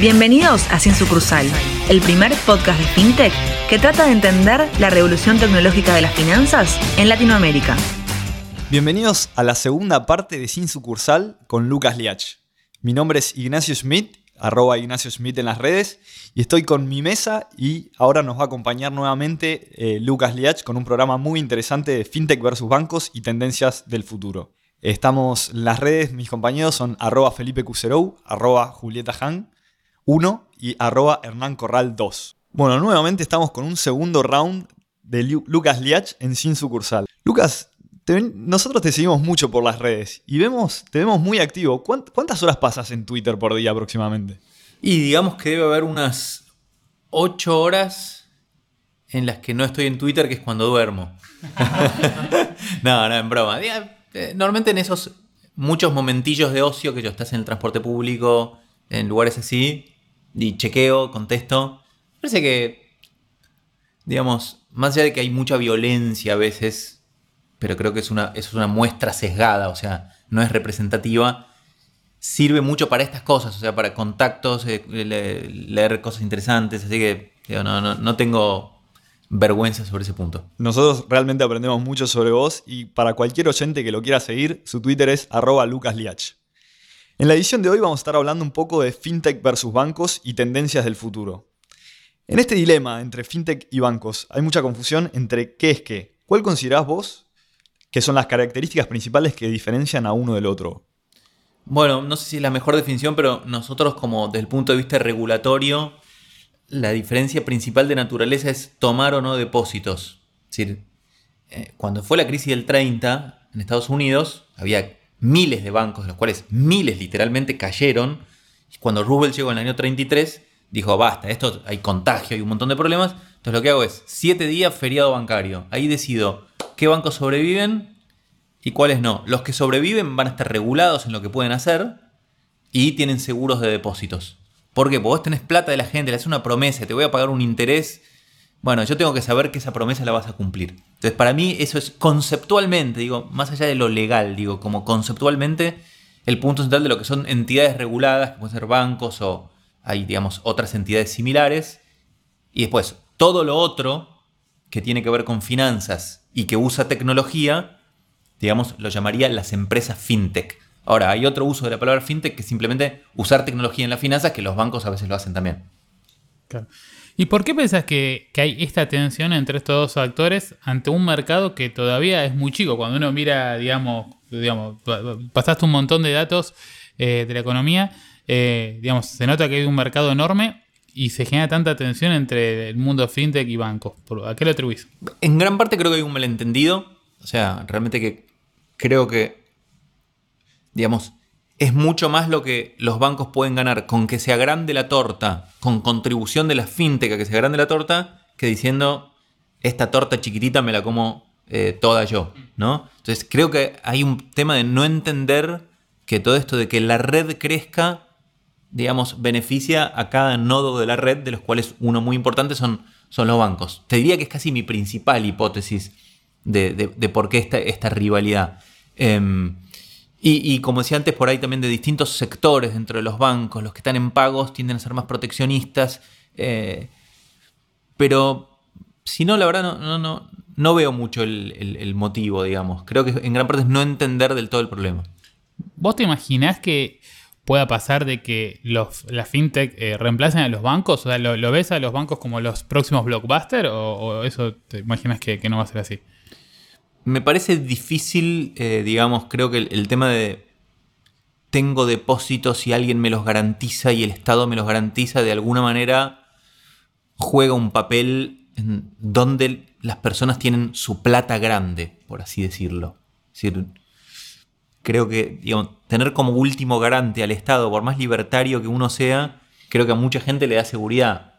Bienvenidos a Sin Sucursal, el primer podcast de FinTech que trata de entender la revolución tecnológica de las finanzas en Latinoamérica. Bienvenidos a la segunda parte de Sin Sucursal con Lucas Liach. Mi nombre es Ignacio Schmidt, arroba Ignacio Schmidt en las redes, y estoy con mi mesa y ahora nos va a acompañar nuevamente eh, Lucas Liach con un programa muy interesante de FinTech versus bancos y tendencias del futuro. Estamos en las redes, mis compañeros son arroba Felipe Cuserou, arroba Julieta Han, 1 y arroba Hernán Corral 2. Bueno, nuevamente estamos con un segundo round de Lucas Liach en Sin Sucursal. Lucas, nosotros te seguimos mucho por las redes y vemos, te vemos muy activo. ¿Cuántas horas pasas en Twitter por día aproximadamente? Y digamos que debe haber unas 8 horas en las que no estoy en Twitter, que es cuando duermo. no, no, en broma. Eh, normalmente en esos muchos momentillos de ocio que yo estás en el transporte público, en lugares así, y chequeo, contesto. Parece que, digamos, más allá de que hay mucha violencia a veces, pero creo que es una, es una muestra sesgada, o sea, no es representativa, sirve mucho para estas cosas, o sea, para contactos, eh, leer cosas interesantes, así que no, no, no tengo vergüenza sobre ese punto. Nosotros realmente aprendemos mucho sobre vos y para cualquier oyente que lo quiera seguir, su Twitter es arroba lucasliach. En la edición de hoy vamos a estar hablando un poco de fintech versus bancos y tendencias del futuro. En este dilema entre fintech y bancos hay mucha confusión entre qué es qué. ¿Cuál considerás vos que son las características principales que diferencian a uno del otro? Bueno, no sé si es la mejor definición, pero nosotros como desde el punto de vista regulatorio, la diferencia principal de naturaleza es tomar o no depósitos. Es decir, eh, cuando fue la crisis del 30 en Estados Unidos, había miles de bancos, de los cuales miles literalmente cayeron. Cuando Roosevelt llegó en el año 33, dijo, basta, esto hay contagio, hay un montón de problemas. Entonces lo que hago es, siete días feriado bancario. Ahí decido qué bancos sobreviven y cuáles no. Los que sobreviven van a estar regulados en lo que pueden hacer y tienen seguros de depósitos. ¿Por qué? Porque vos tenés plata de la gente, le haces una promesa, te voy a pagar un interés bueno, yo tengo que saber que esa promesa la vas a cumplir. Entonces, para mí eso es conceptualmente, digo, más allá de lo legal, digo, como conceptualmente, el punto central de lo que son entidades reguladas, que pueden ser bancos o hay, digamos, otras entidades similares. Y después, todo lo otro que tiene que ver con finanzas y que usa tecnología, digamos, lo llamaría las empresas fintech. Ahora, hay otro uso de la palabra fintech que es simplemente usar tecnología en las finanzas, que los bancos a veces lo hacen también. Claro. ¿Y por qué pensás que, hay esta tensión entre estos dos actores ante un mercado que todavía es muy chico? Cuando uno mira, digamos, digamos pasaste un montón de datos eh, de la economía, eh, digamos, se nota que hay un mercado enorme y se genera tanta tensión entre el mundo fintech y bancos. ¿A qué lo atribuís? En gran parte creo que hay un malentendido. O sea, realmente que creo que, digamos, es mucho más lo que los bancos pueden ganar con que se agrande la torta, con contribución de la fintech a que se agrande la torta, que diciendo, esta torta chiquitita me la como eh, toda yo, ¿no? Entonces creo que hay un tema de no entender que todo esto de que la red crezca, digamos, beneficia a cada nodo de la red, de los cuales uno muy importante son, son los bancos. Te diría que es casi mi principal hipótesis de, por qué esta, esta rivalidad. Em, y, como decía antes, por ahí también de distintos sectores dentro de los bancos, los que están en pagos tienden a ser más proteccionistas. Eh, pero si no, la verdad no, no, no, veo mucho el, motivo, digamos. Creo que en gran parte es no entender del todo el problema. ¿Vos te imaginás que pueda pasar de que los, las fintech eh, reemplacen a los bancos? O sea, ¿lo, ves a los bancos como los próximos blockbusters o, eso te imaginas que no va a ser así? Me parece difícil, eh, digamos, creo que el, tema de tengo depósitos y alguien me los garantiza y el Estado me los garantiza, de alguna manera juega un papel en donde las personas tienen su plata grande, por así decirlo. Es decir, creo que tener como último garante al Estado, por más libertario que uno sea, creo que a mucha gente le da seguridad.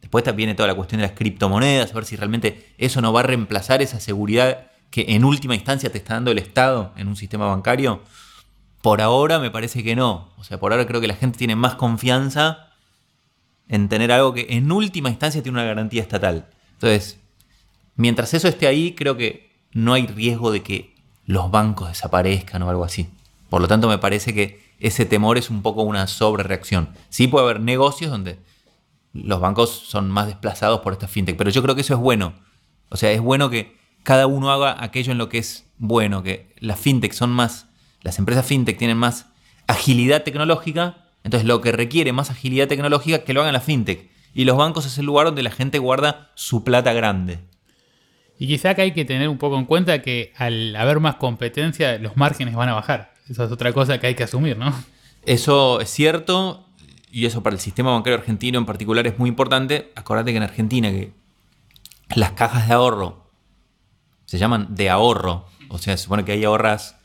Después viene toda la cuestión de las criptomonedas, a ver si realmente eso no va a reemplazar esa seguridad que en última instancia te está dando el Estado en un sistema bancario? Por ahora me parece que no. O sea, por ahora creo que la gente tiene más confianza en tener algo que en última instancia tiene una garantía estatal. Entonces, mientras eso esté ahí, creo que no hay riesgo de que los bancos desaparezcan o algo así. Por lo tanto, me parece que ese temor es un poco una sobrereacción. Sí puede haber negocios donde los bancos son más desplazados por esta fintech, pero yo creo que eso es bueno. O sea, es bueno que cada uno haga aquello en lo que es bueno, que las fintech son más, las empresas fintech tienen más agilidad tecnológica, entonces lo que requiere más agilidad tecnológica que lo hagan las fintech. Y los bancos es el lugar donde la gente guarda su plata grande. Y quizá que hay que tener un poco en cuenta que al haber más competencia, los márgenes van a bajar. Esa es otra cosa que hay que asumir, ¿no? Eso es cierto, y eso para el sistema bancario argentino en particular es muy importante. Acordate que en Argentina que las cajas de ahorro se llaman de ahorro, o sea, se supone que hay ahorras.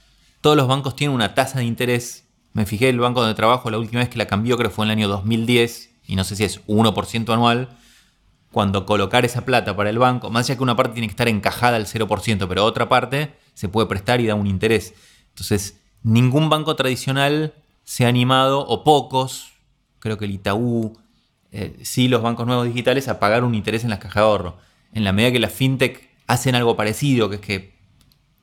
Todos los bancos tienen una tasa de interés. Me fijé el banco donde trabajo la última vez que la cambió, creo que fue en el año 2010, y no sé si es 1% anual cuando colocar esa plata para el banco, más allá que una parte tiene que estar encajada al 0%, pero otra parte se puede prestar y da un interés. Entonces, ningún banco tradicional se ha animado, o pocos, creo que el Itaú, eh, sí los bancos nuevos digitales, a pagar un interés en las cajas de ahorro. En la medida que las fintech hacen algo parecido, que es que,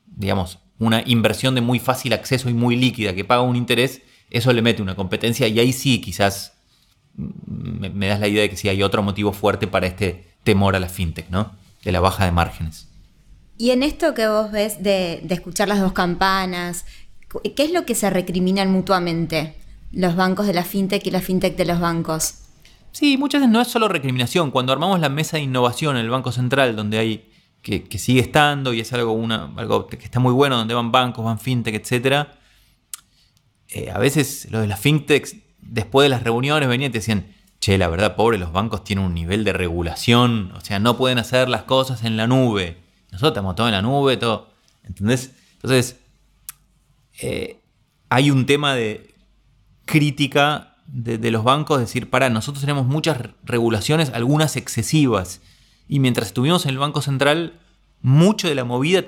digamos, una inversión de muy fácil acceso y muy líquida que paga un interés, eso le mete una competencia y ahí sí quizás me, das la idea de que sí hay otro motivo fuerte para este temor a la fintech, ¿no? De la baja de márgenes. Y en esto que vos ves de, escuchar las dos campanas, ¿qué es lo que se recriminan mutuamente los bancos de la fintech y la fintech de los bancos? Sí, muchas veces no es solo recriminación. Cuando armamos la mesa de innovación en el Banco Central, donde hay que, sigue estando y es algo, que está muy bueno, donde van bancos, van fintech, etc. Eh, a veces lo de las fintechs después de las reuniones venían y te decían, che, la verdad, pobre, los bancos tienen un nivel de regulación, o sea, no pueden hacer las cosas en la nube. Nosotros estamos todo en la nube, todo. ¿Entendés? Entonces, eh, hay un tema de crítica de, los bancos, decir, para, nosotros tenemos muchas regulaciones, algunas excesivas. Y mientras estuvimos en el Banco Central, mucho de la movida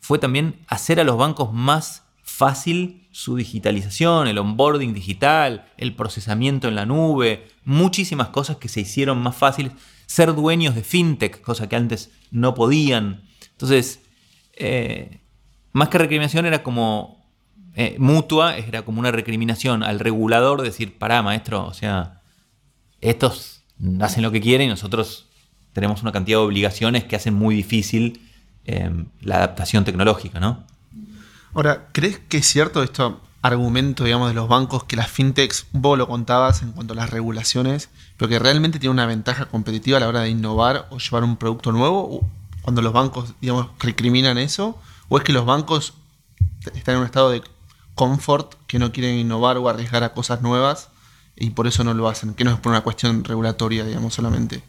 fue también hacer a los bancos más fácil su digitalización, el onboarding digital, el procesamiento en la nube, muchísimas cosas que se hicieron más fáciles, ser dueños de fintech, cosa que antes no podían. Entonces, eh, más que recriminación era como eh, mutua, era como una recriminación al regulador, decir, pará, maestro, o sea, estos hacen lo que quieren y nosotros tenemos una cantidad de obligaciones que hacen muy difícil eh, la adaptación tecnológica, ¿no? Ahora, ¿crees que es cierto esto argumento, digamos, de los bancos que las fintechs, vos lo contabas en cuanto a las regulaciones, pero que realmente tiene una ventaja competitiva a la hora de innovar o llevar un producto nuevo? Cuando los bancos, digamos, recriminan eso, o es que los bancos están en un estado de confort que no quieren innovar o arriesgar a cosas nuevas y por eso no lo hacen, que no es por una cuestión regulatoria, digamos, solamente.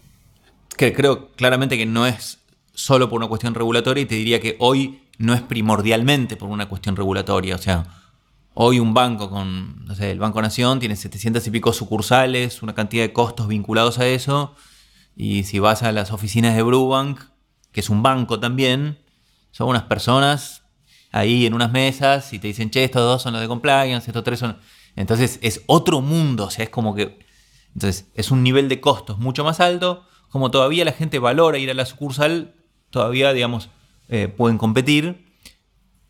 Que creo claramente que no es solo por una cuestión regulatoria y te diría que hoy no es primordialmente por una cuestión regulatoria. O sea, hoy un banco con, no sé, el Banco Nación tiene 700 y pico sucursales, una cantidad de costos vinculados a eso. Y si vas a las oficinas de Brubank, que es un banco también, son unas personas ahí en unas mesas y te dicen, che, estos dos son los de compliance, estos tres son... Entonces es otro mundo, o sea, es como que... Entonces es un nivel de costos mucho más alto, como todavía la gente valora ir a la sucursal, todavía, digamos, eh, pueden competir,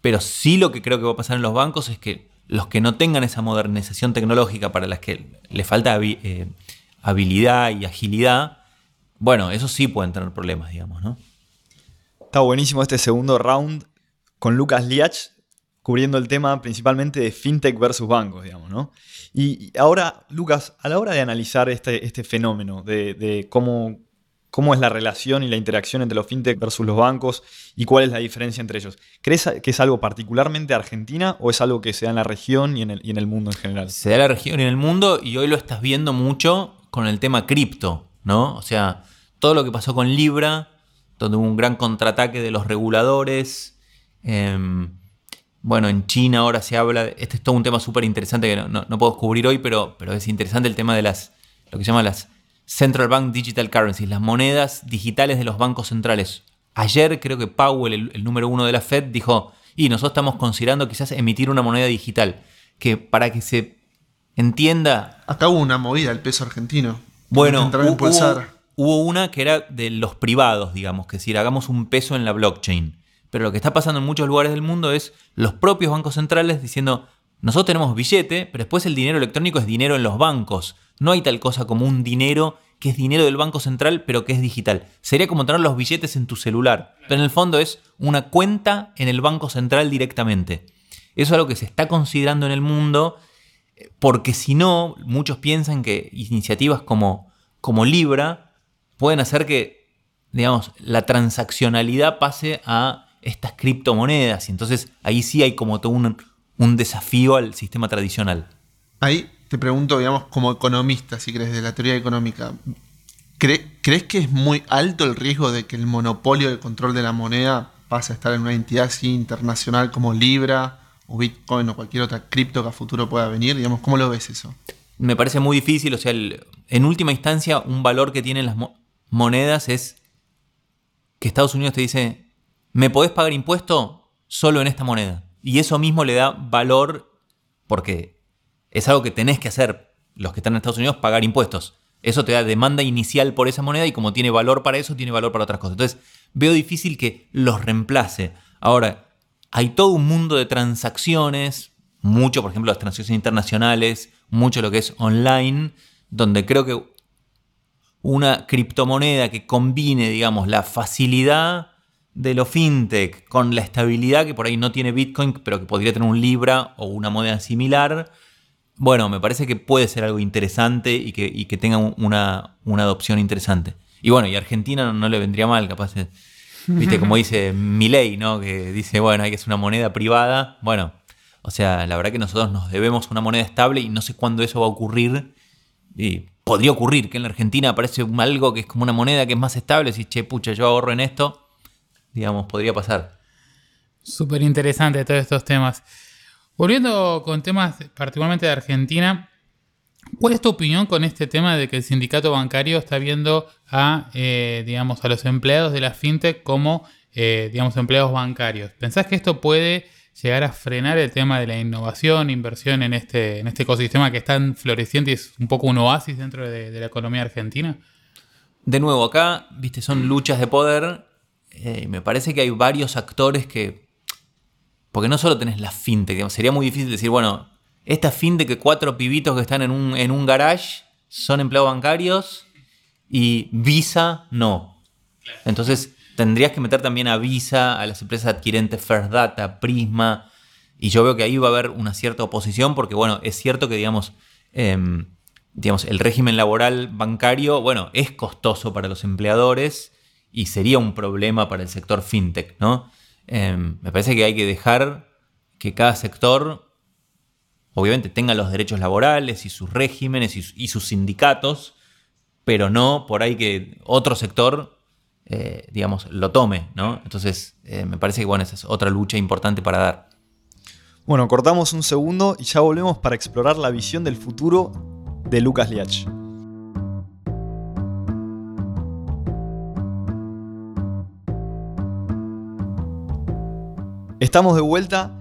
pero sí lo que creo que va a pasar en los bancos es que los que no tengan esa modernización tecnológica para las que les falta eh, habilidad y agilidad, bueno, eso sí pueden tener problemas, digamos, ¿no? Está buenísimo este segundo round con Lucas Liach cubriendo el tema principalmente de fintech versus bancos, digamos, ¿no? Y ahora, Lucas, a la hora de analizar este, este fenómeno, de cómo, cómo es la relación y la interacción entre los fintech versus los bancos y cuál es la diferencia entre ellos. ¿Crees que es algo particularmente argentina o es algo que se da en la región y en el, mundo en general? Se da en la región y en el mundo y hoy lo estás viendo mucho con el tema cripto, ¿no? O sea, todo lo que pasó con Libra, donde hubo un gran contraataque de los reguladores. Em, bueno, en China ahora se habla, este es todo un tema súper interesante que no, puedo cubrir hoy, pero, pero es interesante el tema de las, lo que se llama las Central Bank Digital Currencies, las monedas digitales de los bancos centrales. Ayer creo que Powell, el, número uno de la Fed, dijo, y nosotros estamos considerando quizás emitir una moneda digital, que para que se entienda... Acá hubo una movida, el peso argentino. Bueno, hubo, hubo, una que era de los privados, digamos, que decir, hagamos un peso en la blockchain. Pero lo que está pasando en muchos lugares del mundo es los propios bancos centrales diciendo, nosotros tenemos billete, pero después el dinero electrónico es dinero en los bancos. No hay tal cosa como un dinero que es dinero del Banco Central, pero que es digital. Sería como tener los billetes en tu celular. Pero en el fondo es una cuenta en el Banco Central directamente. Eso es algo que se está considerando en el mundo, porque si no, muchos piensan que iniciativas como, como Libra pueden hacer que, digamos, la transaccionalidad pase a estas criptomonedas. Y entonces ahí sí hay como todo un, un desafío al sistema tradicional. Ahí te pregunto, digamos, como economista, si crees, de la teoría económica, ¿crees que es muy alto el riesgo de que el monopolio del control de la moneda pase a estar en una entidad así internacional como Libra o Bitcoin o cualquier otra cripto que a futuro pueda venir? Digamos, ¿cómo lo ves eso? Me parece muy difícil, o sea, en última instancia, un valor que tienen las monedas es que Estados Unidos te dice, ¿me podés pagar impuesto solo en esta moneda? Y eso mismo le da valor porque es algo que tenés que hacer los que están en Estados Unidos, pagar impuestos. Eso te da demanda inicial por esa moneda y como tiene valor para eso, tiene valor para otras cosas. Entonces, veo difícil que los reemplace. Ahora, hay todo un mundo de transacciones, mucho, por ejemplo, las transacciones internacionales, mucho lo que es online, donde creo que una criptomoneda que combine, digamos, la facilidad de lo fintech con la estabilidad que por ahí no tiene Bitcoin, pero que podría tener un Libra o una moneda similar, bueno, me parece que puede ser algo interesante y que, tenga una, adopción interesante. Y bueno, y Argentina no, le vendría mal, capaz, viste, como dice Milei, ¿no? Que dice, bueno, hay que ser una moneda privada. Bueno, o sea, la verdad que nosotros nos debemos una moneda estable y no sé cuándo eso va a ocurrir. Y podría ocurrir que en la Argentina aparece algo que es como una moneda que es más estable, si, che, pucha, yo ahorro en esto digamos, podría pasar. Súper interesante todos estos temas. Volviendo con temas particularmente de Argentina, ¿cuál es tu opinión con este tema de que el sindicato bancario está viendo a, eh, digamos, a los empleados de la fintech como, eh, digamos, empleados bancarios? ¿Pensás que esto puede llegar a frenar el tema de la innovación, inversión en este, en este ecosistema que es tan floreciente y es un poco un oasis dentro de, la economía argentina? De nuevo, acá, viste, son luchas de poder eh, me parece que hay varios actores que. Porque no solo tenés la fintech, sería muy difícil decir, bueno, esta fintech que cuatro pibitos que están en un, en un garage son empleados bancarios y Visa no. Entonces tendrías que meter también a Visa, a las empresas adquirentes First Data, Prisma, y yo veo que ahí va a haber una cierta oposición porque, bueno, es cierto que, digamos, em, digamos, el régimen laboral bancario, bueno, es costoso para los empleadores y sería un problema para el sector fintech, ¿no? Em, me parece que hay que dejar que cada sector, obviamente, tenga los derechos laborales y sus regímenes y, sus sindicatos, pero no por ahí que otro sector, eh, digamos, lo tome, ¿no? Entonces, eh, me parece que, bueno, esa es otra lucha importante para dar. Bueno, cortamos un segundo y ya volvemos para explorar la visión del futuro de Lucas Liach. Estamos de vuelta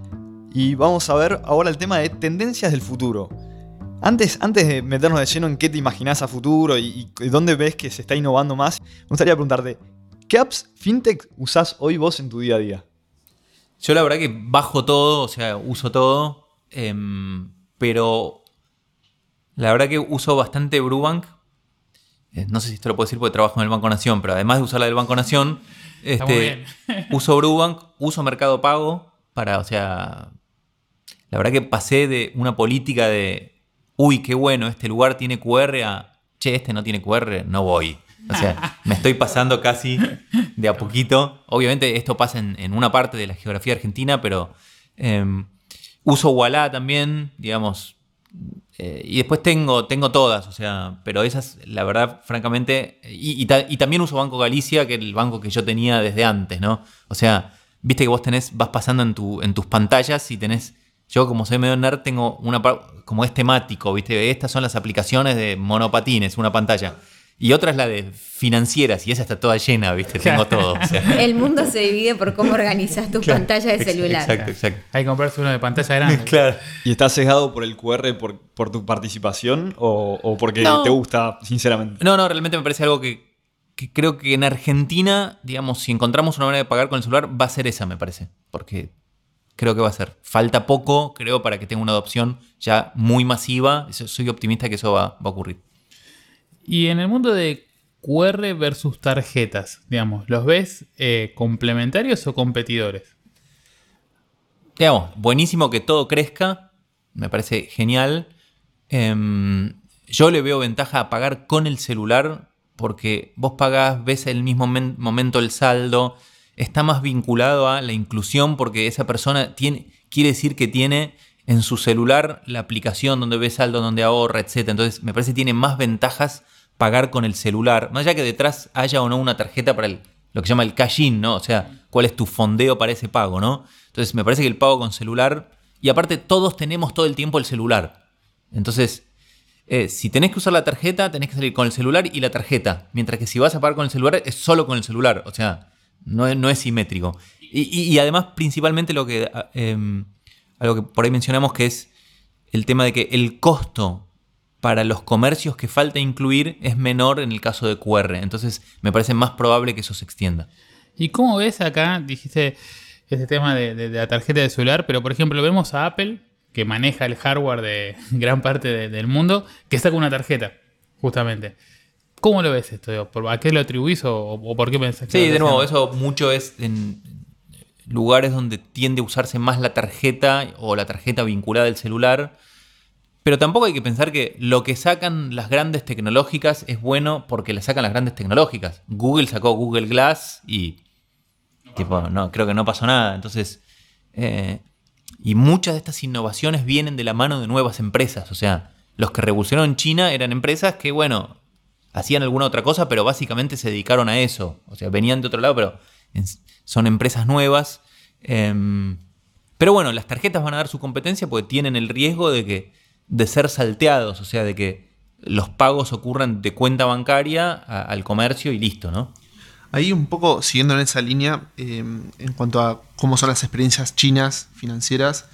y vamos a ver ahora el tema de tendencias del futuro. Antes, antes de meternos de lleno en qué te imaginas a futuro y, dónde ves que se está innovando más, me gustaría preguntarte, ¿qué apps fintech usás hoy vos en tu día a día? Yo la verdad que bajo todo, o sea, uso todo, em, pero la verdad que uso bastante Brubank. Eh, no sé si esto lo puedo decir porque trabajo en el Banco Nación, pero además de usar la del Banco Nación, este, uso Brubank, uso Mercado Pago para, o sea, la verdad que pasé de una política de, uy, qué bueno, este lugar tiene QR a, che, este no tiene QR, no voy. O sea, me estoy pasando casi de a poquito. Obviamente esto pasa en, una parte de la geografía argentina, pero em, uso Walla también, digamos, eh, y después tengo, tengo todas, o sea, pero esas, la verdad, francamente, y, también uso Banco Galicia, que es el banco que yo tenía desde antes, ¿no? O sea, viste que vos tenés, vas pasando en, tu, en tus pantallas y tenés, yo como soy medio nerd, tengo una, como es temático, viste, estas son las aplicaciones de monopatines, una pantalla. Y otra es la de financieras, y esa está toda llena, ¿viste? Tengo todo. El mundo se divide por cómo organizas tu pantalla de celular. Exacto, exacto. Hay que comprarse uno de pantalla grande. claro. ¿Y estás sesgado por el QR por, por tu participación o, porque te gusta, sinceramente? No, no, realmente me parece algo que, que, creo que en Argentina, digamos, si encontramos una manera de pagar con el celular, va a ser esa, me parece. Porque creo que va a ser. Falta poco, creo, para que tenga una adopción ya muy masiva. Soy optimista que eso va, va a ocurrir. Y en el mundo de QR versus tarjetas, digamos, ¿los ves eh, complementarios o competidores? Digamos, buenísimo que todo crezca, me parece genial. Em, yo le veo ventaja a pagar con el celular porque vos pagás, ves el mismo momento el saldo, está más vinculado a la inclusión porque esa persona tiene, quiere decir que tiene en su celular la aplicación donde ve saldo, donde ahorra, etc. Entonces me parece que tiene más ventajas pagar con el celular, más allá que detrás haya o no una tarjeta para el, lo que se llama el cash-in, ¿no? O sea, cuál es tu fondeo para ese pago, ¿no? Entonces me parece que el pago con celular, y aparte todos tenemos todo el tiempo el celular. Entonces, eh, si tenés que usar la tarjeta, tenés que salir con el celular y la tarjeta. Mientras que si vas a pagar con el celular, es solo con el celular. O sea, no es, no es simétrico. Y, además, principalmente lo que, ah, em, algo que por ahí mencionamos, que es el tema de que el costo para los comercios que falta incluir es menor en el caso de QR. Entonces me parece más probable que eso se extienda. ¿Y cómo ves acá? Dijiste ese tema de, la tarjeta de celular, pero por ejemplo vemos a Apple, que maneja el hardware de gran parte del mundo, que saca una tarjeta, justamente. ¿Cómo lo ves esto? ¿A qué lo atribuís o, por qué pensás que Sí, de nuevo, eso mucho es en lugares donde tiende a usarse más la tarjeta o la tarjeta vinculada al celular pero tampoco hay que pensar que lo que sacan las grandes tecnológicas es bueno porque le sacan las grandes tecnológicas. Google sacó Google Glass y tipo, no, creo que no pasó nada. Entonces, eh, y muchas de estas innovaciones vienen de la mano de nuevas empresas. O sea, los que revolucionaron China eran empresas que, bueno, hacían alguna otra cosa, pero básicamente se dedicaron a eso. O sea, venían de otro lado, pero son empresas nuevas. Em, pero bueno, las tarjetas van a dar su competencia porque tienen el riesgo de que de ser salteados, o sea, de que los pagos ocurran de cuenta bancaria al comercio y listo, ¿no? Ahí un poco siguiendo en esa línea, em, en cuanto a cómo son las experiencias chinas financieras,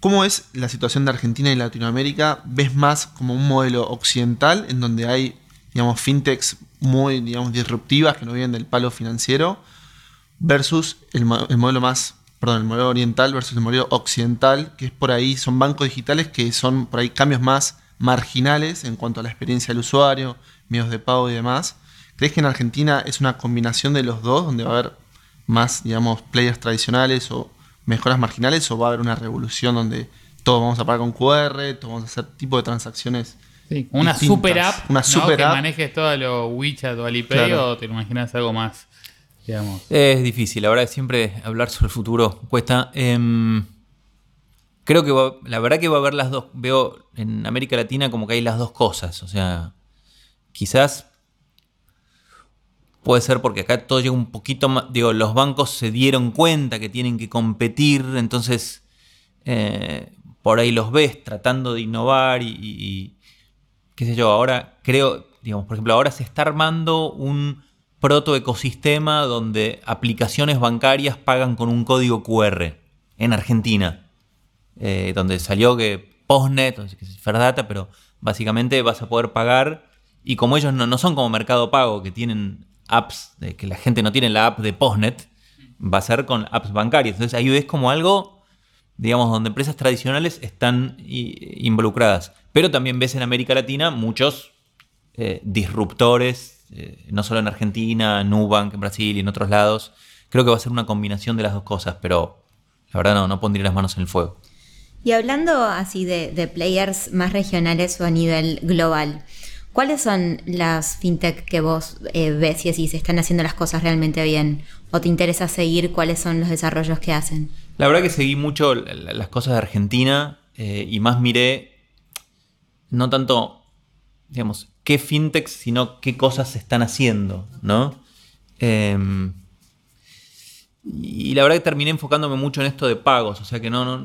¿cómo es la situación de Argentina y Latinoamérica? ¿Ves más como un modelo occidental en donde hay, digamos, fintechs muy, digamos, disruptivas que no vienen del palo financiero versus el, el modelo más perdón, el modelo oriental versus el modelo occidental, que es por ahí, son bancos digitales que son por ahí cambios más marginales en cuanto a la experiencia del usuario, medios de pago y demás. ¿Crees que en Argentina es una combinación de los dos, donde va a haber más, digamos, players tradicionales o mejoras marginales, o va a haber una revolución donde todos vamos a pagar con QR, todos vamos a hacer tipo de transacciones? Sí, una super app, una super que manejes todo lo WeChat o Alipay o te imaginas algo más es difícil, la verdad siempre hablar sobre el futuro cuesta. Em, creo que la verdad que va a haber las dos. Veo en América Latina como que hay las dos cosas. O sea, quizás puede ser porque acá todo llega un poquito más. Digo, los bancos se dieron cuenta que tienen que competir, entonces eh, por ahí los ves tratando de innovar y, qué sé yo. Ahora creo, digamos, por ejemplo, ahora se está armando un protoecosistema donde aplicaciones bancarias pagan con un código QR en Argentina, eh, donde salió que Postnet, que es pero básicamente vas a poder pagar y como ellos no, son como Mercado Pago, que tienen apps, de, que la gente no tiene la app de Postnet, va a ser con apps bancarias. Entonces ahí ves como algo, digamos, donde empresas tradicionales están involucradas. Pero también ves en América Latina muchos eh, disruptores eh, no solo en Argentina, Nubank en Brasil y en otros lados. Creo que va a ser una combinación de las dos cosas, pero la verdad no, no pondría las manos en el fuego. Y hablando así de, players más regionales o a nivel global, ¿cuáles son las fintech que vos eh, ves y así se están haciendo las cosas realmente bien? ¿O te interesa seguir cuáles son los desarrollos que hacen? La verdad que seguí mucho las cosas de Argentina eh, y más miré, no tanto, digamos, qué fintechs, sino qué cosas se están haciendo, ¿no? Em, y la verdad que terminé enfocándome mucho en esto de pagos, o sea que no,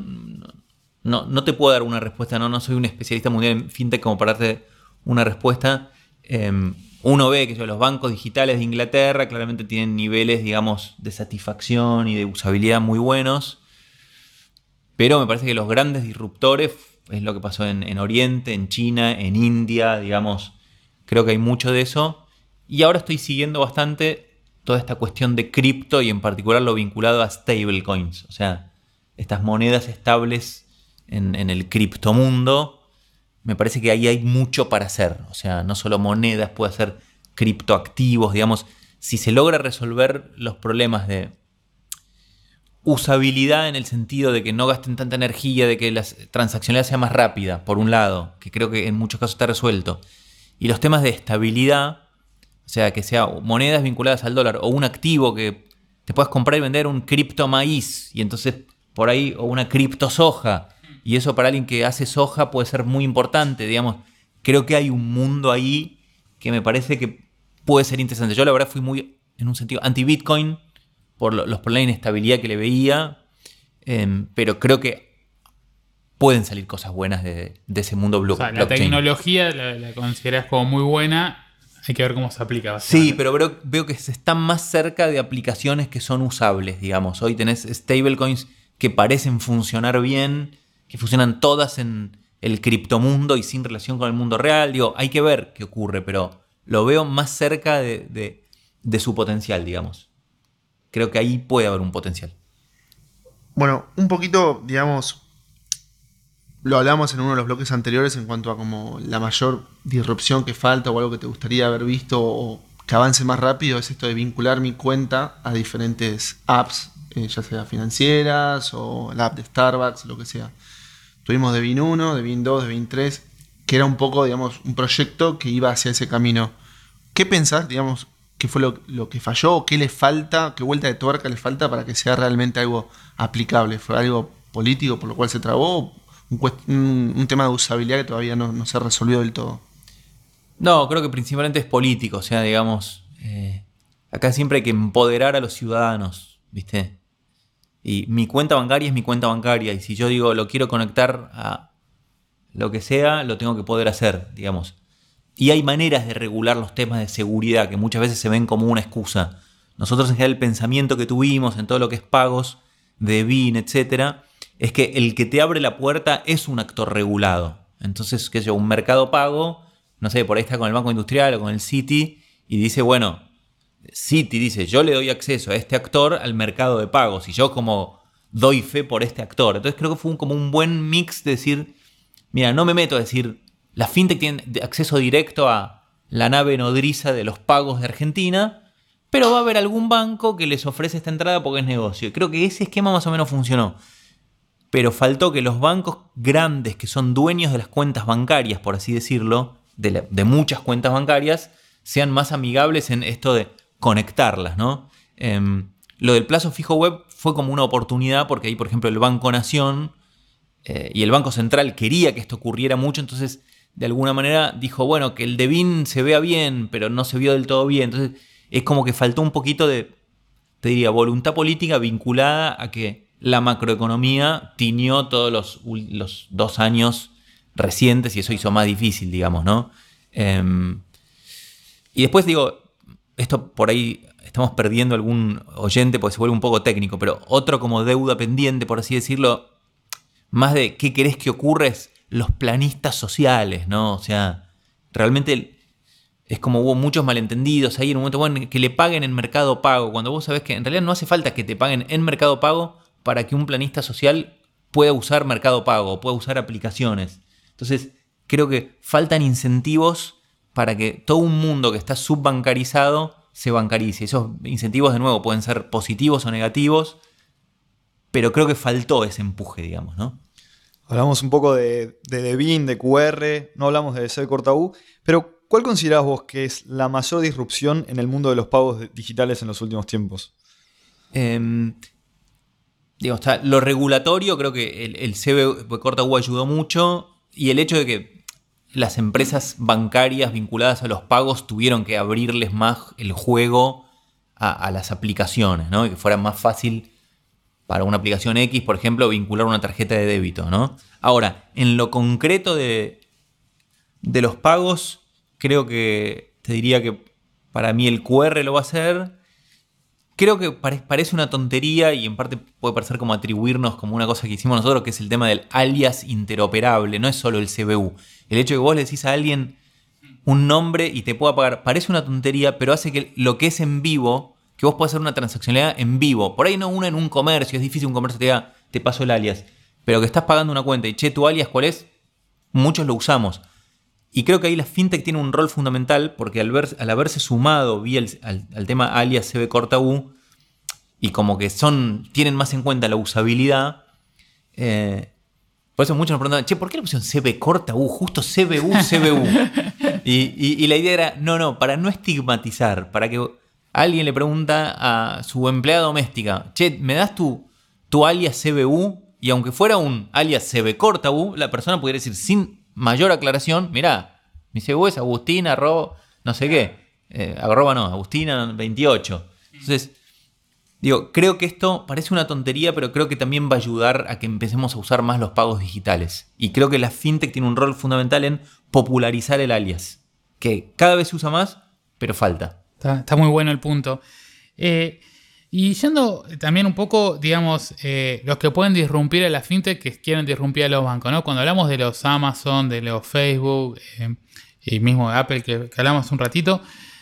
no, no, te puedo dar una respuesta, no, no soy un especialista mundial en fintech como para darte una respuesta. Em, uno ve que los bancos digitales de Inglaterra claramente tienen niveles, digamos, de satisfacción y de usabilidad muy buenos, pero me parece que los grandes disruptores es lo que pasó en Oriente, en China, en India, digamos, Creo que hay mucho de eso. Y ahora estoy siguiendo bastante toda esta cuestión de cripto y en particular lo vinculado a stablecoins. O sea, estas monedas estables en, en el criptomundo, me parece que ahí hay mucho para hacer. O sea, no solo monedas, puede ser criptoactivos, digamos. Si se logra resolver los problemas de usabilidad en el sentido de que no gasten tanta energía, de que la transaccionalidad sea más rápida, por un lado, que creo que en muchos casos está resuelto. Y los temas de estabilidad, o sea, que sea monedas vinculadas al dólar o un activo que te puedas comprar y vender un cripto maíz y entonces por ahí o una cripto soja. Y eso para alguien que hace soja puede ser muy importante, digamos. Creo que hay un mundo ahí que me parece que puede ser interesante. Yo la verdad fui muy, en un sentido, anti-Bitcoin por los problemas de inestabilidad que le veía, em, pero creo que pueden salir cosas buenas de, ese mundo blue, o sea, La tecnología la, consideras como muy buena, hay que ver cómo se aplica. Sí, pero veo, veo, que se están más cerca de aplicaciones que son usables, digamos. Hoy tenés stablecoins que parecen funcionar bien, que funcionan todas en el criptomundo y sin relación con el mundo real. Digo, hay que ver qué ocurre, pero lo veo más cerca de su potencial, digamos creo que ahí puede haber un potencial. Bueno, un poquito, digamos, lo hablamos en uno de los bloques anteriores en cuanto a como la mayor disrupción que falta o algo que te gustaría haber visto o que avance más rápido es esto de vincular mi cuenta a diferentes apps, eh, ya sea financieras o la app de Starbucks, lo que sea. Tuvimos de BIN 1, de BIN 2, de BIN 3, que era un poco, digamos, un proyecto que iba hacia ese camino. ¿Qué pensás, digamos, qué fue lo, que falló, qué le falta, qué vuelta de tuerca le falta para que sea realmente algo aplicable. ¿Fue algo político por lo cual se trabó? Un, tema de usabilidad que todavía no, se ha resolvido del todo. No, creo que principalmente es político, o sea, digamos, eh, acá siempre hay que empoderar a los ciudadanos, ¿viste? Y mi cuenta bancaria es mi cuenta bancaria, y si yo digo lo quiero conectar a lo que sea, lo tengo que poder hacer, digamos. Y hay maneras de regular los temas de seguridad que muchas veces se ven como una excusa. Nosotros en general el pensamiento que tuvimos en todo lo que es pagos, de BIN, etc., es que el que te abre la puerta es un actor regulado. Entonces, qué sé un mercado pago, no sé, por ahí está con el Banco Industrial o con el Citi, y dice, bueno, Citi dice, yo le doy acceso a este actor al mercado de pagos, y yo como doy fe por este actor. Entonces creo que fue como un buen mix de decir, mira, no me meto a decir, la fintech tiene acceso directo a la nave nodriza de los pagos de Argentina, pero va a haber algún banco que les ofrece esta entrada porque es negocio. Creo que ese esquema más o menos funcionó. Pero faltó que los bancos grandes, que son dueños de las cuentas bancarias, por así decirlo, de, muchas cuentas bancarias, sean más amigables en esto de conectarlas, ¿no? Em, lo del plazo fijo web fue como una oportunidad porque ahí, por ejemplo, el Banco Nación eh, y el Banco Central quería que esto ocurriera mucho, entonces de alguna manera dijo, bueno, que el de Bin se vea bien, pero no se vio del todo bien. Entonces es como que faltó un poquito de, te diría, voluntad política vinculada a que la macroeconomía tiñó todos los, los dos años recientes y eso hizo más difícil, digamos, ¿no? Em, y después digo, esto por ahí estamos perdiendo algún oyente porque se vuelve un poco técnico, pero otro como deuda pendiente, por así decirlo, más de qué querés que ocurra es los planistas sociales, ¿no? O sea, realmente es como hubo muchos malentendidos ahí en un momento, bueno, que le paguen en mercado pago, cuando vos sabés que en realidad no hace falta que te paguen en mercado pago para que un planista social pueda usar mercado pago, pueda usar aplicaciones. Entonces, creo que faltan incentivos para que todo un mundo que está subbancarizado se bancarice. Esos incentivos, de nuevo, pueden ser positivos o negativos, pero creo que faltó ese empuje, digamos, ¿no? Hablamos un poco de, de Devin, de QR, no hablamos de C corta U, pero ¿cuál considerás vos que es la mayor disrupción en el mundo de los pagos digitales en los últimos tiempos? Em, lo regulatorio, creo que el, el CB corta U ayudó mucho y el hecho de que las empresas bancarias vinculadas a los pagos tuvieron que abrirles más el juego a, las aplicaciones, ¿no? Y que fuera más fácil para una aplicación X, por ejemplo, vincular una tarjeta de débito, ¿no? Ahora, en lo concreto de, de los pagos, creo que te diría que para mí el QR lo va a hacer. Creo que parece una tontería y en parte puede parecer como atribuirnos como una cosa que hicimos nosotros, que es el tema del alias interoperable, no es solo el CBU. El hecho de que vos le decís a alguien un nombre y te pueda pagar, parece una tontería, pero hace que lo que es en vivo que vos puedas hacer una transaccionalidad en vivo. Por ahí no una en un comercio, es difícil un comercio te diga, te paso el alias. Pero que estás pagando una cuenta y che, tu alias, ¿cuál es? Muchos lo usamos. Y creo que ahí la fintech tiene un rol fundamental porque al, ver, al haberse sumado el- al, al tema alias CB corta U y como que son tienen más en cuenta la usabilidad, eh, por eso muchos nos preguntan, che, ¿por qué le pusieron CB corta U? Justo CBU, CBU. y, y- y la idea era, no, no, para no estigmatizar, para que alguien le pregunta a su empleada doméstica, che, ¿me das tu, tu alias CBU? Y aunque fuera un alias CB corta U, la persona pudiera decir sin mayor aclaración, mirá, mi CBU es Agustina, arroba, no sé qué, eh, arroba no, Agustina 28. Entonces, Digo, creo que esto parece una tontería, pero creo que también va a ayudar a que empecemos a usar más los pagos digitales. Y creo que la fintech tiene un rol fundamental en popularizar el alias, que cada vez se usa más, pero falta. Está, está muy bueno el punto. Eh, y yendo también un poco, digamos, eh, los que pueden disrumpir a la fintech que quieren disrumpir a los bancos, ¿no? Cuando hablamos de los Amazon, de los Facebook eh, y mismo Apple que, que hablamos un ratito,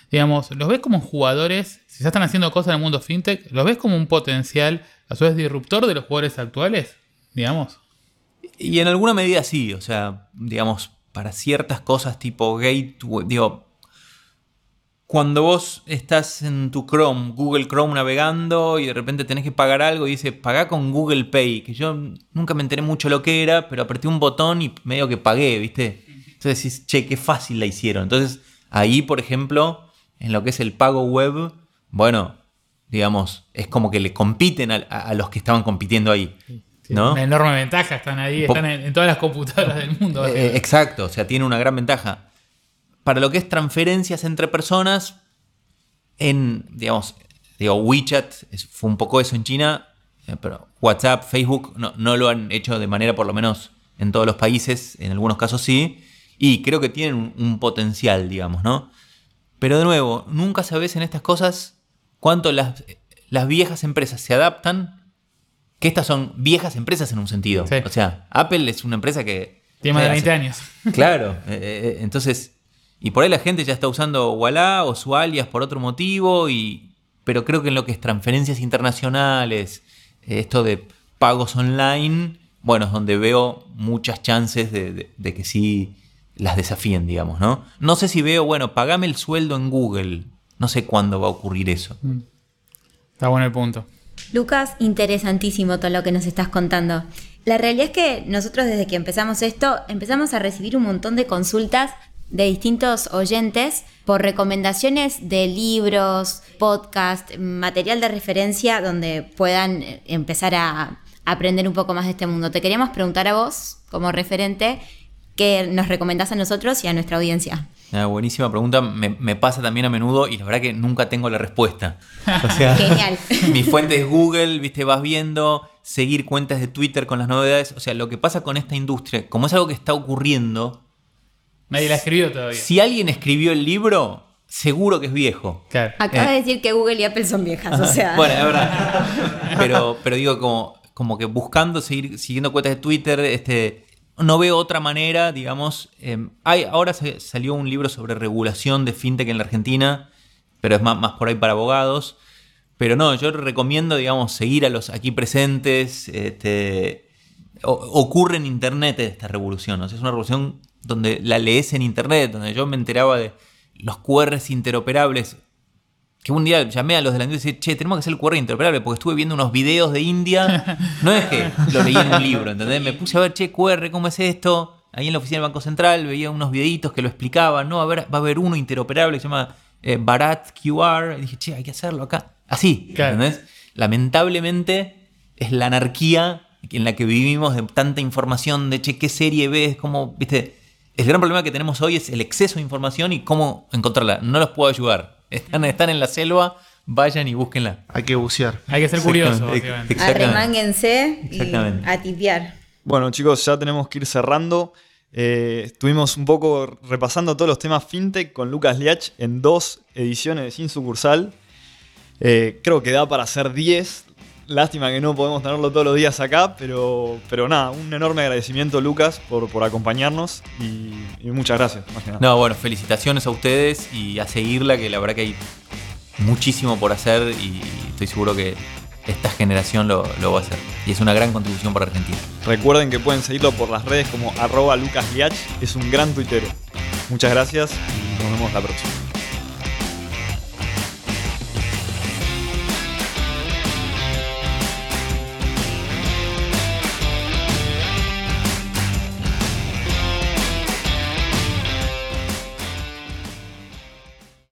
digamos, ¿los ves como jugadores? Si ya están haciendo cosas en el mundo fintech, ¿los ves como un potencial, a su vez, disruptor de los jugadores actuales? Digamos. Y en alguna medida sí, o sea, digamos, para ciertas cosas tipo gateway, digo, cuando vos estás en tu Chrome, Google Chrome navegando y de repente tenés que pagar algo y dice, pagá con Google Pay, que yo nunca me enteré mucho lo que era, pero apreté un botón y medio que pagué, ¿viste? Entonces decís, che, qué fácil la hicieron. Entonces, ahí, por ejemplo, en lo que es el pago web, bueno, digamos, es como que le compiten a, los que estaban compitiendo ahí. ¿no? Una enorme ventaja, están ahí, están en, en todas las computadoras del mundo. Eh, exacto, o sea, tiene una gran ventaja. Para lo que es transferencias entre personas, en, digamos, digo, WeChat es- fue un poco eso en China, eh, pero WhatsApp, Facebook no, no lo han hecho de manera, por lo menos en todos los países, en algunos casos sí, y creo que tienen un, un potencial, digamos, ¿no? Pero de nuevo, nunca sabes en estas cosas cuánto las, las viejas empresas se adaptan, que estas son viejas empresas en un sentido. Sí. O sea, Apple es una empresa que... Tiene más de hace- 20 años. Claro, eh, eh, entonces, y por ahí la gente ya está usando Walla o su alias por otro motivo, y, pero creo que en lo que es transferencias internacionales, eh, esto de pagos online, bueno, es donde veo muchas chances de, de- de que sí las desafíen, digamos, ¿no? No sé si veo, bueno, pagame el sueldo en Google, no sé cuándo va a ocurrir eso. Está bueno el punto. Lucas, interesantísimo todo lo que nos estás contando. La realidad es que nosotros desde que empezamos esto empezamos a recibir un montón de consultas de distintos oyentes por recomendaciones de libros, podcast, material de referencia donde puedan eh, empezar a aprender un poco más de este mundo. Te queríamos preguntar a vos, como referente, qué nos recomendás a nosotros y a nuestra audiencia. Una buenísima pregunta, me, me pasa también a menudo y la verdad que nunca tengo la respuesta. O sea, Genial. mi fuente es Google, viste, vas viendo, seguir cuentas de Twitter con las novedades. O sea, lo que pasa con esta industria, como es algo que está ocurriendo, Nadie la ha escribido todavía. si alguien escribió el libro, seguro que es viejo. Claro. Acabas Eh. de decir que Google y Apple son viejas, o sea. Bueno, es verdad. Pero, pero digo, como, como que buscando, seguir siguiendo cuentas de Twitter, este, no veo otra manera, digamos. eh, hay, ahora se- salió un libro sobre regulación de fintech en la Argentina, pero es más, más por ahí para abogados. Pero no, yo recomiendo, digamos, seguir a los aquí presentes. Este, o- ocurre en Internet esta revolución. o sea, es una revolución donde la lees en Internet, donde yo me enteraba de los QRs interoperables que un día llamé a los de la y dije, che, tenemos que hacer el QR interoperable porque estuve viendo unos videos de India. No es que lo leí en un libro, ¿entendés? Me puse a ver, che, QR, ¿cómo es esto? Ahí en la oficina del Banco Central veía unos videitos que lo explicaban. No, a ver, va a haber uno interoperable que se llama eh, Barat QR. Y dije, che, hay que hacerlo acá. Así, Claro. ¿entendés? Lamentablemente es la anarquía en la que vivimos de tanta información, de che, qué serie ves, cómo, viste. El gran problema que tenemos hoy es el exceso de información y cómo encontrarla. No los puedo ayudar. Están, están en la selva, vayan y búsquenla. Hay que bucear. Hay que ser curioso, Exactamente. básicamente. Exactamente. Arremánguense y Exactamente. a tipear. Bueno, chicos, ya tenemos que ir cerrando. Eh, estuvimos un poco repasando todos los temas fintech con Lucas Liach en dos ediciones de Sin Sucursal. Eh, creo que da para hacer 10. Lástima que no podemos tenerlo todos los días acá, pero, pero nada, un enorme agradecimiento, Lucas, por, por acompañarnos y, y muchas gracias. más que nada. No, bueno, felicitaciones a ustedes y a seguirla, que la verdad que hay muchísimo por hacer y estoy seguro que esta generación lo, lo va a hacer. Y es una gran contribución para Argentina. Recuerden que pueden seguirlo por las redes como arroba es un gran tuitero. Muchas gracias y nos vemos la próxima.